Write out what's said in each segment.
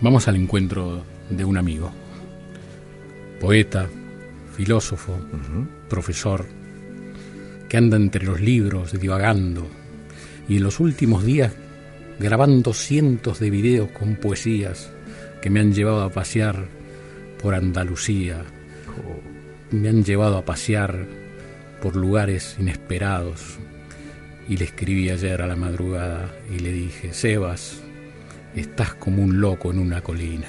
Vamos al encuentro de un amigo, poeta, filósofo, profesor, que anda entre los libros divagando y en los últimos días grabando cientos de videos con poesías que me han llevado a pasear por Andalucía, me han llevado a pasear por lugares inesperados. Y le escribí ayer a la madrugada y le dije, Sebas, estás como un loco en una colina.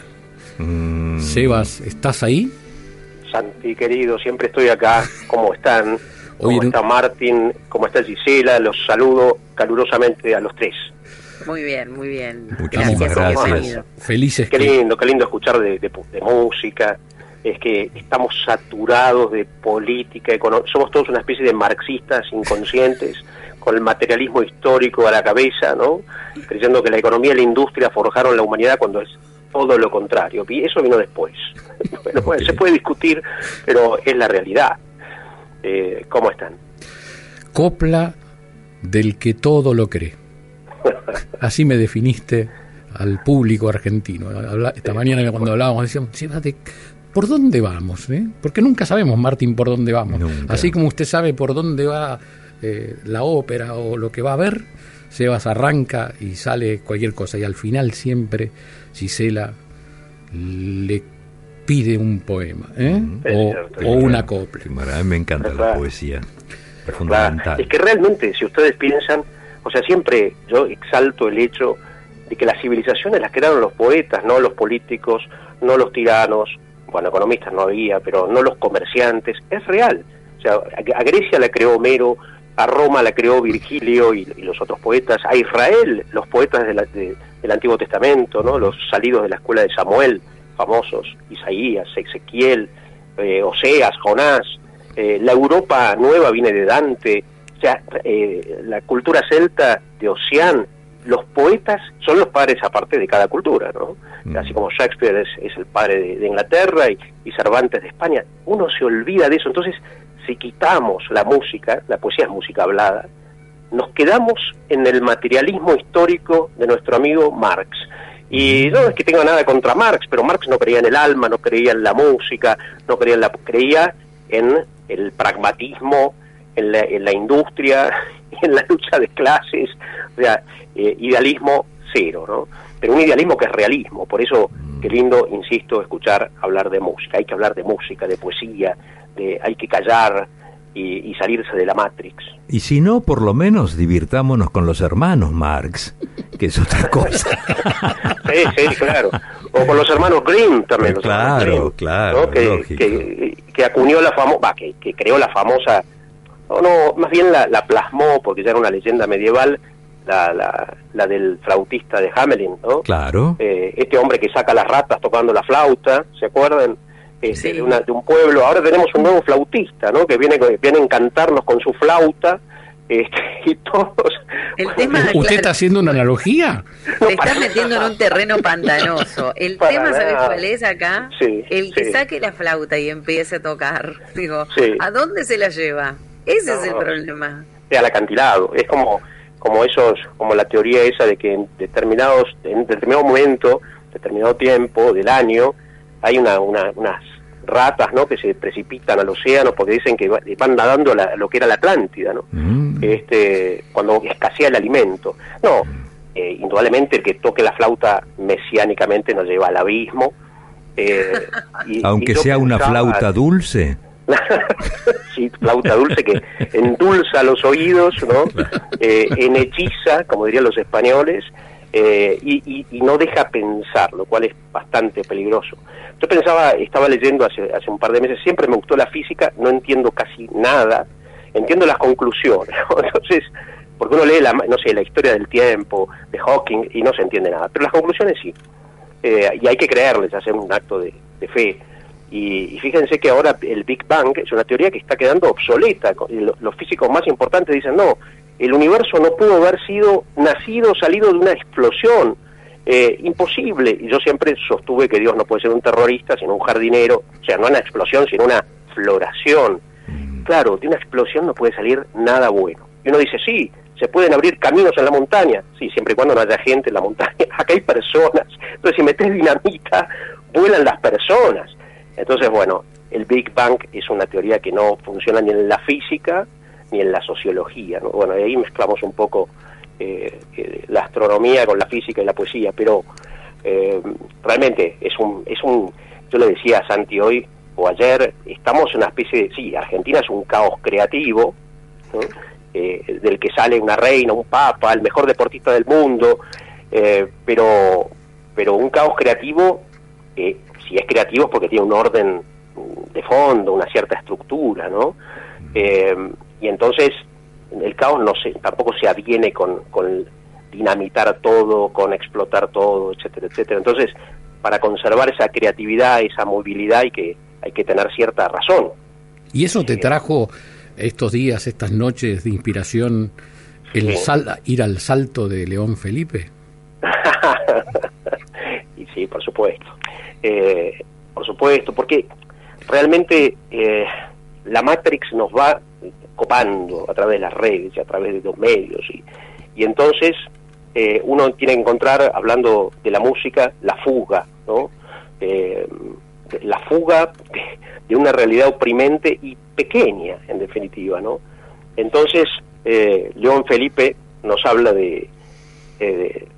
Mm. Sebas, ¿estás ahí? Santi, querido, siempre estoy acá. ¿Cómo están? ¿Cómo está Martín? ¿Cómo está Gisela? Los saludo calurosamente a los tres. Muy bien, muy bien. Muchísimas gracias. Felices. Qué lindo, qué lindo escuchar de, música. Es que estamos saturados de política, somos todos una especie de marxistas inconscientes, con el materialismo histórico a la cabeza, ¿no? Creyendo que la economía y la industria forjaron la humanidad cuando es todo lo contrario. Y eso vino después. bueno, se puede discutir, pero es la realidad. Eh, ¿Cómo están? Copla del que todo lo cree. Así me definiste al público argentino. Esta mañana cuando hablábamos decíamos, ¿por dónde vamos? Eh? Porque nunca sabemos, Martín, por dónde vamos. Así como usted sabe por dónde va eh, la ópera o lo que va a ver, Sebas arranca y sale cualquier cosa. Y al final siempre Gisela le pide un poema ¿eh? o, una copla. A mí me encanta la poesía. Es fundamental. Es que realmente, si ustedes piensan, o sea, siempre yo exalto el hecho de que las civilizaciones las crearon los poetas, no los políticos, no los tiranos, bueno, economistas no había, pero no los comerciantes, es real. O sea, a Grecia la creó Homero, a Roma la creó Virgilio y, los otros poetas, a Israel los poetas del Antiguo Testamento, ¿no? los salidos de la escuela de Samuel, famosos, Isaías, Ezequiel, eh, Oseas, Jonás, eh, la Europa nueva viene de Dante, o sea, eh, la cultura celta de Oceán, los poetas son los padres aparte de cada cultura, ¿no? Mm. Así como Shakespeare es, el padre de, Inglaterra y, y, Cervantes de España, uno se olvida de eso. Entonces, si quitamos la música, la poesía es música hablada, nos quedamos en el materialismo histórico de nuestro amigo Marx. Y no es que tenga nada contra Marx, pero Marx no creía en el alma, no creía en la música, no creía en la creía en el pragmatismo en la, industria, en la lucha de clases, o sea, eh, idealismo cero, ¿no? Pero un idealismo que es realismo, por eso qué mm. lindo, insisto, escuchar hablar de música, hay que hablar de música, de poesía, de hay que callar y, salirse de la Matrix. Y si no, por lo menos divirtámonos con los hermanos Marx, que es otra cosa. sí, sí, claro. O con los hermanos Grimm también. claro, claro. Que, que, acuñó la famosa, que, que creó la famosa no, no, más bien la, plasmó, porque ya era una leyenda medieval, la, la, la del flautista de Hamelin, ¿no? Claro. Eh, este hombre que saca las ratas tocando la flauta, ¿se acuerdan? Este, de, una, de, un pueblo. Ahora tenemos un nuevo flautista, ¿no? Que viene, viene a encantarnos con su flauta. Este, y todos. ¿Usted está haciendo una analogía? Se está metiendo en un terreno pantanoso. El tema, ¿sabes cuál es acá? el que saque la flauta y empiece a tocar. Digo, ¿a dónde se la lleva? Ese es el problema. Al acantilado. Es como, como esos, como la teoría esa de que en determinados, en determinado momento, determinado tiempo del año, hay una, unas ratas, ¿no? Que se precipitan al océano porque dicen que van nadando a lo que era la Atlántida, ¿no? Mm. Este, cuando escasea el alimento. No, eh, indudablemente el que toque la flauta mesiánicamente nos lleva al abismo. Eh, Aunque sea una flauta dulce. sí, flauta dulce que endulza los oídos, ¿no? Eh, enhechiza, como dirían los españoles, eh, y, no deja pensar, lo cual es bastante peligroso. Yo pensaba, estaba leyendo hace, hace un par de meses, siempre me gustó la física, no entiendo casi nada, entiendo las conclusiones, entonces, porque uno lee, la, no sé, la historia del tiempo de Hawking y no se entiende nada, pero las conclusiones sí, eh, y hay que creerles, hacer un acto de fe. Y, fíjense que ahora el Big Bang es una teoría que está quedando obsoleta. Los físicos más importantes dicen, no, el universo no pudo haber sido nacido, salido de una explosión. Eh, imposible. Y yo siempre sostuve que Dios no puede ser un terrorista, sino un jardinero. O sea, no una explosión, sino una floración. Mm. Claro, de una explosión no puede salir nada bueno. Y uno dice, sí, se pueden abrir caminos en la montaña, sí, siempre y cuando no haya gente en la montaña. Acá hay personas. Entonces, si metes dinamita, vuelan las personas. Entonces, bueno, el Big Bang es una teoría que no funciona ni en la física ni en la sociología. ¿no? Bueno, ahí mezclamos un poco eh, eh, la astronomía con la física y la poesía, pero eh, realmente es un, es un, yo le decía a Santi hoy o ayer, estamos en una especie de, sí, Argentina es un caos creativo, del que sale una reina, un papa, el mejor deportista del mundo, pero, pero un caos creativo, si es creativo es porque tiene un orden de fondo, una cierta estructura, ¿no? Y entonces el caos no se, tampoco se adviene con, con dinamitar todo, con explotar todo, etcétera, etcétera. Entonces, para conservar esa creatividad, esa movilidad, hay que, hay que tener cierta razón. ¿Y eso te trajo estos días, estas noches de inspiración, el ir al salto de León Felipe? y sí, por supuesto. Eh, por supuesto, porque realmente eh, la Matrix nos va copando a través de las redes a través de los medios. Y, y entonces eh, uno tiene que encontrar, hablando de la música, la fuga, ¿no? Eh, la fuga de, una realidad oprimente y pequeña, en definitiva, ¿no? Entonces, eh, León Felipe nos habla de,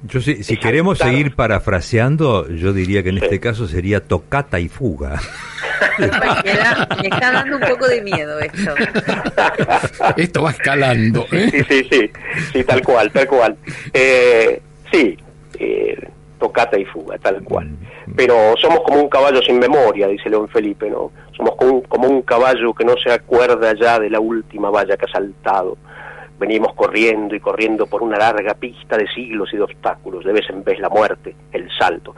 yo si, queremos seguir parafraseando, yo diría que en este caso sería tocata y fuga. Me está dando un poco de miedo esto. Esto va escalando. ¿eh? Sí, sí, sí, sí, tal cual, tal cual. Eh, sí, eh, tocata y fuga, tal cual. Mm. Pero somos como un caballo sin memoria, dice León Felipe, ¿no? Somos como como un caballo que no se acuerda ya de la última valla que ha saltado venimos corriendo y corriendo por una larga pista de siglos y de obstáculos, de vez en vez la muerte, el salto.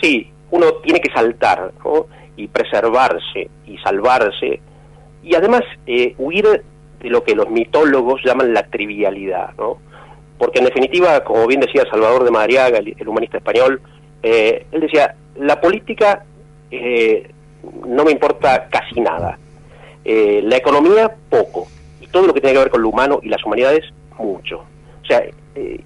Sí, uno tiene que saltar y preservarse y salvarse. Y además eh, huir de lo que los mitólogos llaman la trivialidad, ¿no? Porque en definitiva, como bien decía Salvador de Madariaga, el, humanista español, eh, él decía, la política eh, no me importa casi nada, la economía poco, todo lo que tiene que ver con lo humano y las humanidades, mucho. O sea, eh,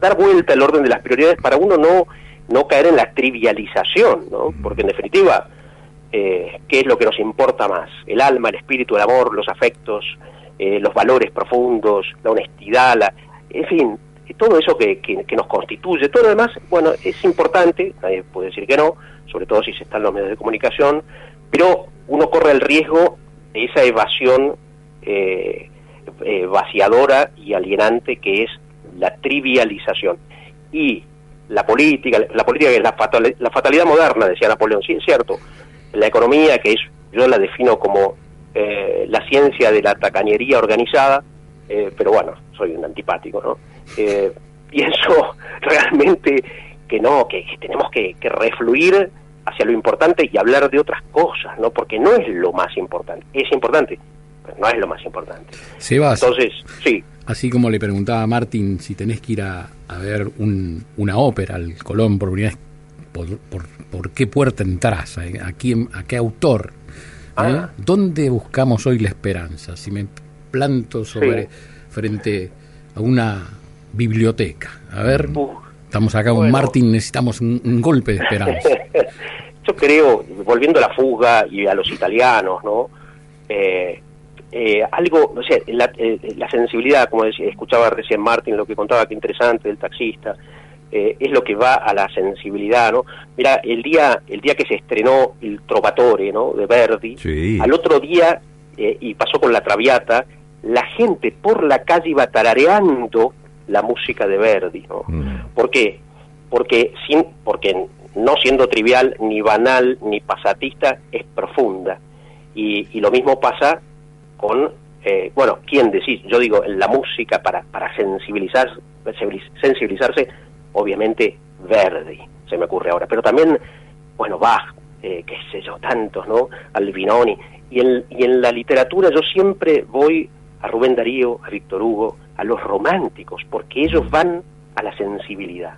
dar vuelta al orden de las prioridades para uno no, no caer en la trivialización, ¿no? Porque en definitiva, eh, ¿qué es lo que nos importa más? El alma, el espíritu, el amor, los afectos, eh, los valores profundos, la honestidad, la, en fin, todo eso que, que, nos constituye, todo lo demás, bueno, es importante, nadie puede decir que no, sobre todo si se está en los medios de comunicación, pero uno corre el riesgo de esa evasión eh, eh, vaciadora y alienante que es la trivialización. Y la política, la política que es la, fatalidad moderna, decía Napoleón, sí es cierto, la economía que es, yo la defino como eh, la ciencia de la tacañería organizada, eh, pero bueno, soy un antipático, ¿no? pienso realmente que no, que, tenemos que, que, refluir hacia lo importante y hablar de otras cosas, ¿no? Porque no es lo más importante, es importante, no es lo más importante. Sebas, Entonces, sí. Así como le preguntaba a Martín si tenés que ir a, ver una ópera al Colón por primera por, qué puerta entras? ¿A, quién, a qué autor? ¿Eh? Ah. ¿Dónde buscamos hoy la esperanza? Si me planto sobre frente a una biblioteca. A ver, estamos acá con Martín, necesitamos un, golpe de esperanza. Yo creo, volviendo a la fuga y a los italianos, ¿no? Eh, eh, algo, no sé, la, eh, la, sensibilidad, como decía, escuchaba recién Martín lo que contaba, que interesante del taxista, eh, es lo que va a la sensibilidad, ¿no? Mira, el día, el día que se estrenó el Trovatore, ¿no? De Verdi, al otro día, y pasó con la Traviata, la gente por la calle iba tarareando la música de Verdi, ¿no? Mm. ¿Por qué? Porque, sin, porque no siendo trivial, ni banal, ni pasatista, es profunda. Y, y lo mismo pasa con, eh, bueno, ¿quién decís? Yo digo, la música para, para sensibilizar, sensibilizarse, obviamente Verdi, se me ocurre ahora, pero también, bueno, Bach, eh, qué sé yo, tantos, ¿no? Albinoni. Y en, y en la literatura yo siempre voy a Rubén Darío, a Víctor Hugo, a los románticos, porque ellos van a la sensibilidad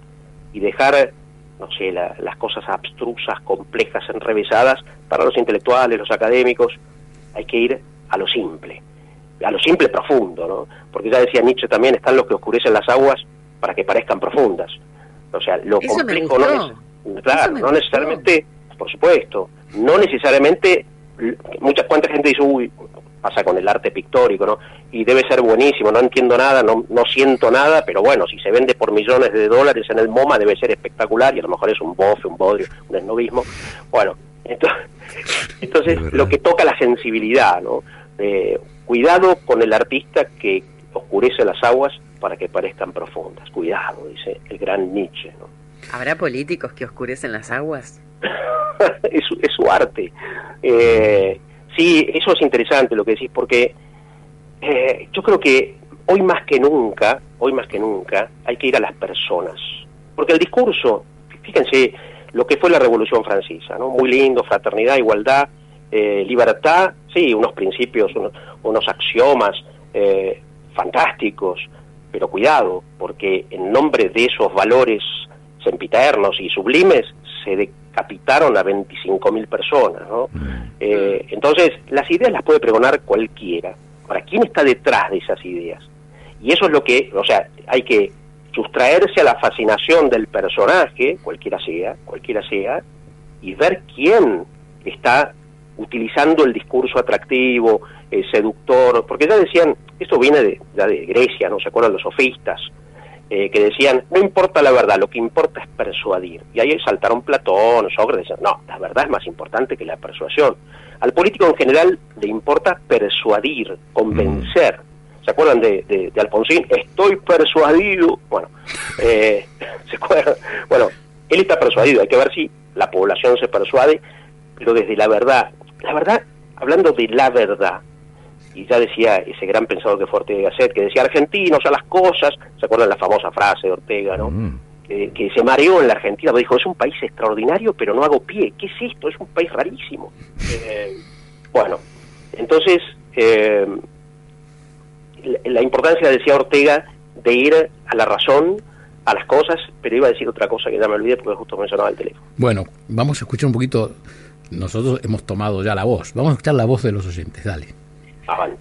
y dejar, no sé, las cosas abstrusas, complejas, enrevesadas para los intelectuales, los académicos, hay que ir a lo simple. a lo simple profundo, ¿no? Porque ya decía Nietzsche también, están los que oscurecen las aguas para que parezcan profundas. O sea, lo complejo no es, claro, no necesariamente, por supuesto, no necesariamente, mucha cuánta gente dice, uy, pasa con el arte pictórico, ¿no? Y debe ser buenísimo, no entiendo nada, no, no siento nada, pero bueno, si se vende por millones de dólares en el MoMA debe ser espectacular y a lo mejor es un bofe, un bodrio, un esnovismo. Bueno, entonces, entonces lo que toca la sensibilidad, ¿no? Cuidado con el artista que oscurece las aguas para que parezcan profundas. Cuidado, dice el gran Nietzsche. ¿no? ¿Habrá políticos que oscurecen las aguas? es, es, su arte. Eh, sí, eso es interesante lo que decís, porque eh, yo creo que hoy más que nunca, hoy más que nunca, hay que ir a las personas. Porque el discurso, fíjense lo que fue la Revolución Francesa, ¿no? Muy lindo, fraternidad, igualdad, eh, libertad, sí, unos principios, unos, axiomas eh, fantásticos, pero cuidado, porque en nombre de esos valores sempiternos y sublimes se decapitaron a 25.000 personas. ¿no? Mm. Eh, entonces, las ideas las puede pregonar cualquiera. Ahora, ¿quién está detrás de esas ideas? Y eso es lo que, o sea, hay que sustraerse a la fascinación del personaje, cualquiera sea, cualquiera sea, y ver quién está utilizando el discurso atractivo, eh, seductor, porque ya decían, esto viene de, ya de Grecia, ¿no se acuerdan los sofistas? Eh, que decían, no importa la verdad, lo que importa es persuadir. Y ahí saltaron Platón, Sócrates, decían, no, la verdad es más importante que la persuasión. Al político en general le importa persuadir, convencer. Mm. ¿Se acuerdan de, de, Alfonsín? Estoy persuadido. Bueno, eh, ¿se acuerdan? Bueno, él está persuadido, hay que ver si la población se persuade, pero desde la verdad, la verdad, hablando de la verdad, y ya decía ese gran pensador que fue Ortega Gasset, que decía argentinos a las cosas, ¿se acuerdan la famosa frase de Ortega, no? Mm. que se mareó en la Argentina, dijo, es un país extraordinario, pero no hago pie, ¿qué es esto? Es un país rarísimo. Eh, bueno, entonces, eh, la importancia, decía Ortega, de ir a la razón, a las cosas, pero iba a decir otra cosa que ya me olvidé porque justo mencionaba el teléfono. Bueno, vamos a escuchar un poquito nosotros hemos tomado ya la voz. Vamos a escuchar la voz de los oyentes, dale.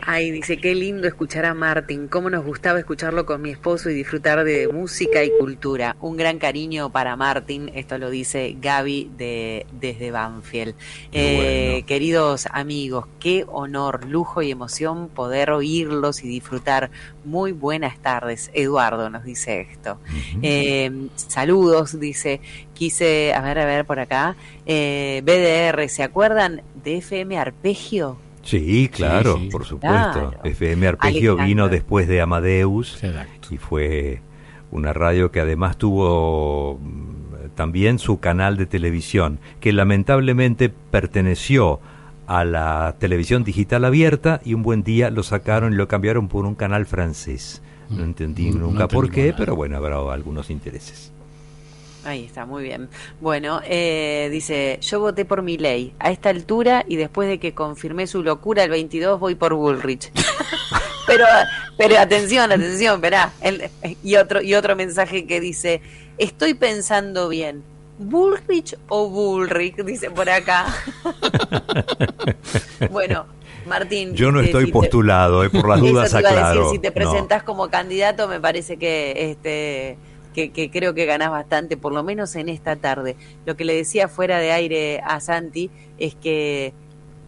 Ay, dice, qué lindo escuchar a Martín, cómo nos gustaba escucharlo con mi esposo y disfrutar de música y cultura. Un gran cariño para Martín, esto lo dice Gaby de, desde Banfield. Eh, queridos amigos, qué honor, lujo y emoción poder oírlos y disfrutar. Muy buenas tardes. Eduardo nos dice esto. Eh, saludos, dice, quise, a ver, a ver por acá. Eh, BDR, ¿se acuerdan de FM Arpegio? Sí, claro, por supuesto. FM Arpegio vino después de Amadeus y fue una radio que además tuvo mm, también su canal de televisión, que lamentablemente perteneció a la televisión digital abierta y un buen día lo sacaron y lo cambiaron por un canal francés. No mm, entendí nunca por qué, pero bueno, habrá algunos intereses. Ahí está, muy bien. Bueno, eh, dice, yo voté por mi ley. A esta altura y después de que confirmé su locura el 22 voy por Bullrich. pero, pero atención, atención, verá. y otro y otro mensaje que dice, estoy pensando bien. ¿Bullrich o Bullrich? Dice por acá. bueno, Martín. Yo no estoy postulado, eh, por las dudas aclaro. si te presentas como candidato, me parece que este que, creo que ganás bastante, por lo menos en esta tarde. Lo que le decía fuera de aire a Santi es que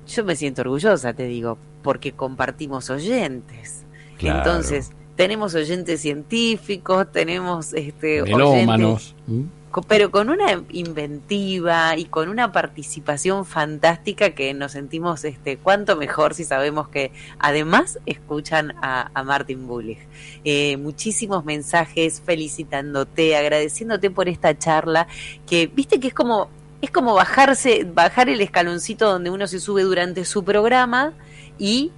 yo me siento orgullosa, te digo, porque compartimos oyentes. Entonces, tenemos oyentes científicos, tenemos este, oyentes, pero con una inventiva y con una participación fantástica que nos sentimos este cuanto mejor si sabemos que además escuchan a, Martin Bullich. Eh, muchísimos mensajes felicitándote, agradeciéndote por esta charla, que viste que es como es como bajarse, bajar el escaloncito donde uno se sube durante su programa y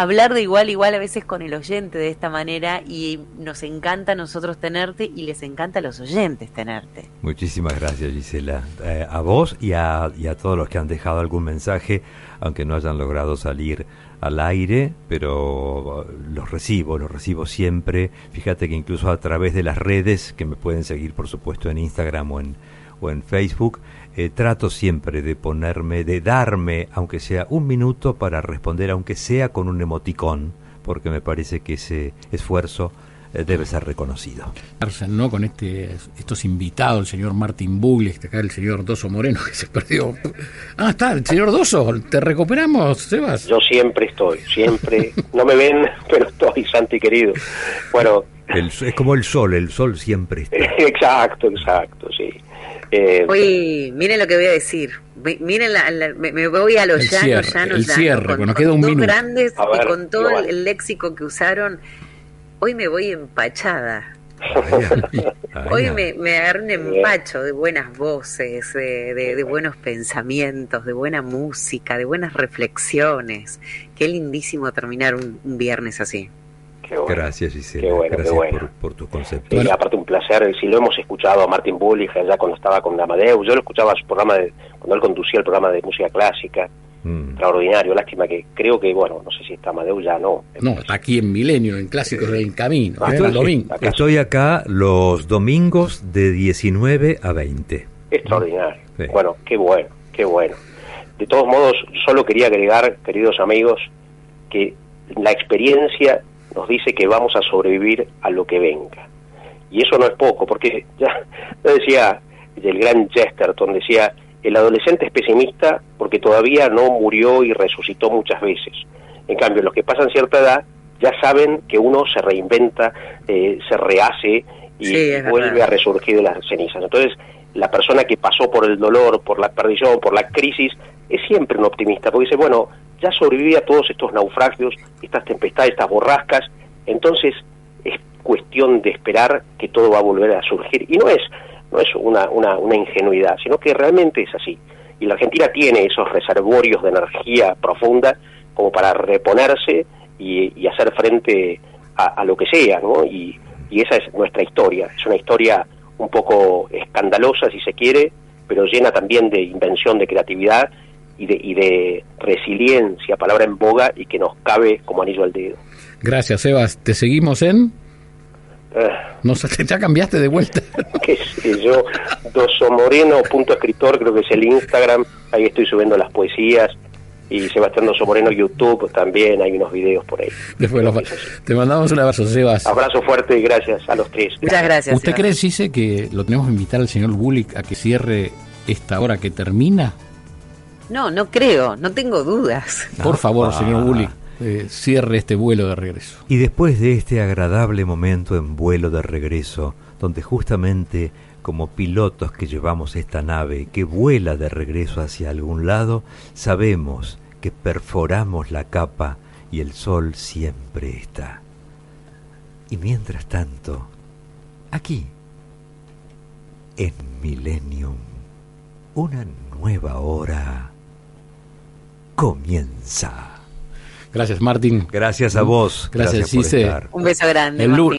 hablar de igual igual a veces con el oyente de esta manera y nos encanta a nosotros tenerte y les encanta a los oyentes tenerte. Muchísimas gracias Gisela, eh, a vos y a, y a todos los que han dejado algún mensaje, aunque no hayan logrado salir al aire, pero los recibo, los recibo siempre. Fíjate que incluso a través de las redes, que me pueden seguir por supuesto en Instagram o en, o en Facebook, eh, trato siempre de ponerme, de darme, aunque sea un minuto, para responder, aunque sea con un emoticón, porque me parece que ese esfuerzo eh, debe ser reconocido. ¿no? Con este, estos invitados, el señor Martín Bugli, acá el señor Doso Moreno, que se perdió. Ah, está, el señor Doso, ¿te recuperamos, Sebas? Yo siempre estoy, siempre. No me ven, pero estoy, Santi querido. Bueno. es como el sol, el sol siempre está. Exacto, exacto, sí. Eh, Oye, miren lo que voy a decir. Miren, me, voy a los llanos, llanos, el cierre, con, queda un dos grandes y con todo el léxico que usaron hoy me voy empachada. Hoy me, me agarré un empacho de buenas voces, de, buenos pensamientos, de buena música, de buenas reflexiones. Qué lindísimo terminar un, viernes así. Gracias, Gisela. Gracias por, tu concepto. Y aparte un placer, si lo hemos escuchado a Martín Bullich allá cuando estaba con Amadeus, yo lo escuchaba su programa de, cuando él conducía el programa de música clásica, Mm. Extraordinario, lástima que creo que, bueno, no sé si está Amadeu ya no. No, está aquí en Milenio, en Clásicos del Camino. Ah, estoy, acá, los domingos de 19 a 20. Extraordinario. Bueno, qué bueno, qué bueno. De todos modos, solo quería agregar, queridos amigos, que la experiencia nos dice que vamos a sobrevivir a lo que venga. Y eso no es poco, porque ya decía el gran Chesterton, decía, el adolescente es pesimista porque todavía no murió y resucitó muchas veces. En cambio, los que pasan cierta edad ya saben que uno se reinventa, eh, se rehace y vuelve a resurgir de las cenizas. Entonces, la persona que pasó por el dolor, por la perdición, por la crisis, es siempre un optimista, porque dice, bueno, ya sobreviví a todos estos naufragios, estas tempestades, estas borrascas, entonces es cuestión de esperar que todo va a volver a surgir. Y no es no es una, una, una ingenuidad, sino que realmente es así. Y la Argentina tiene esos reservorios de energía profunda como para reponerse y, hacer frente a, lo que sea, ¿no? Y, y esa es nuestra historia. Es una historia un poco escandalosa, si se quiere, pero llena también de invención, de creatividad y de, y de resiliencia, palabra en boga y que nos cabe como anillo al dedo. Gracias, Sebas. ¿Te seguimos en...? No sé, ya cambiaste de vuelta. Qué sé yo, Dosomoreno, punto escritor, creo que es el Instagram, ahí estoy subiendo las poesías. Y Sebastián Dosomoreno, YouTube también, hay unos videos por ahí. te mandamos un abrazo, Sebas. Abrazo fuerte y gracias a los tres. Muchas gracias. ¿Usted cree, Cise, que lo tenemos que invitar al señor Bullick a que cierre esta hora que termina? No, no creo, no tengo dudas. Por favor, señor Bullick. Eh, cierre este vuelo de regreso. Y después de este agradable momento en vuelo de regreso, donde justamente como pilotos que llevamos esta nave que vuela de regreso hacia algún lado, sabemos que perforamos la capa y el sol siempre está. Y mientras tanto, aquí, en Millennium, una nueva hora comienza. Gracias, Martín. Gracias a vos. Gracias, Gracias Un beso grande.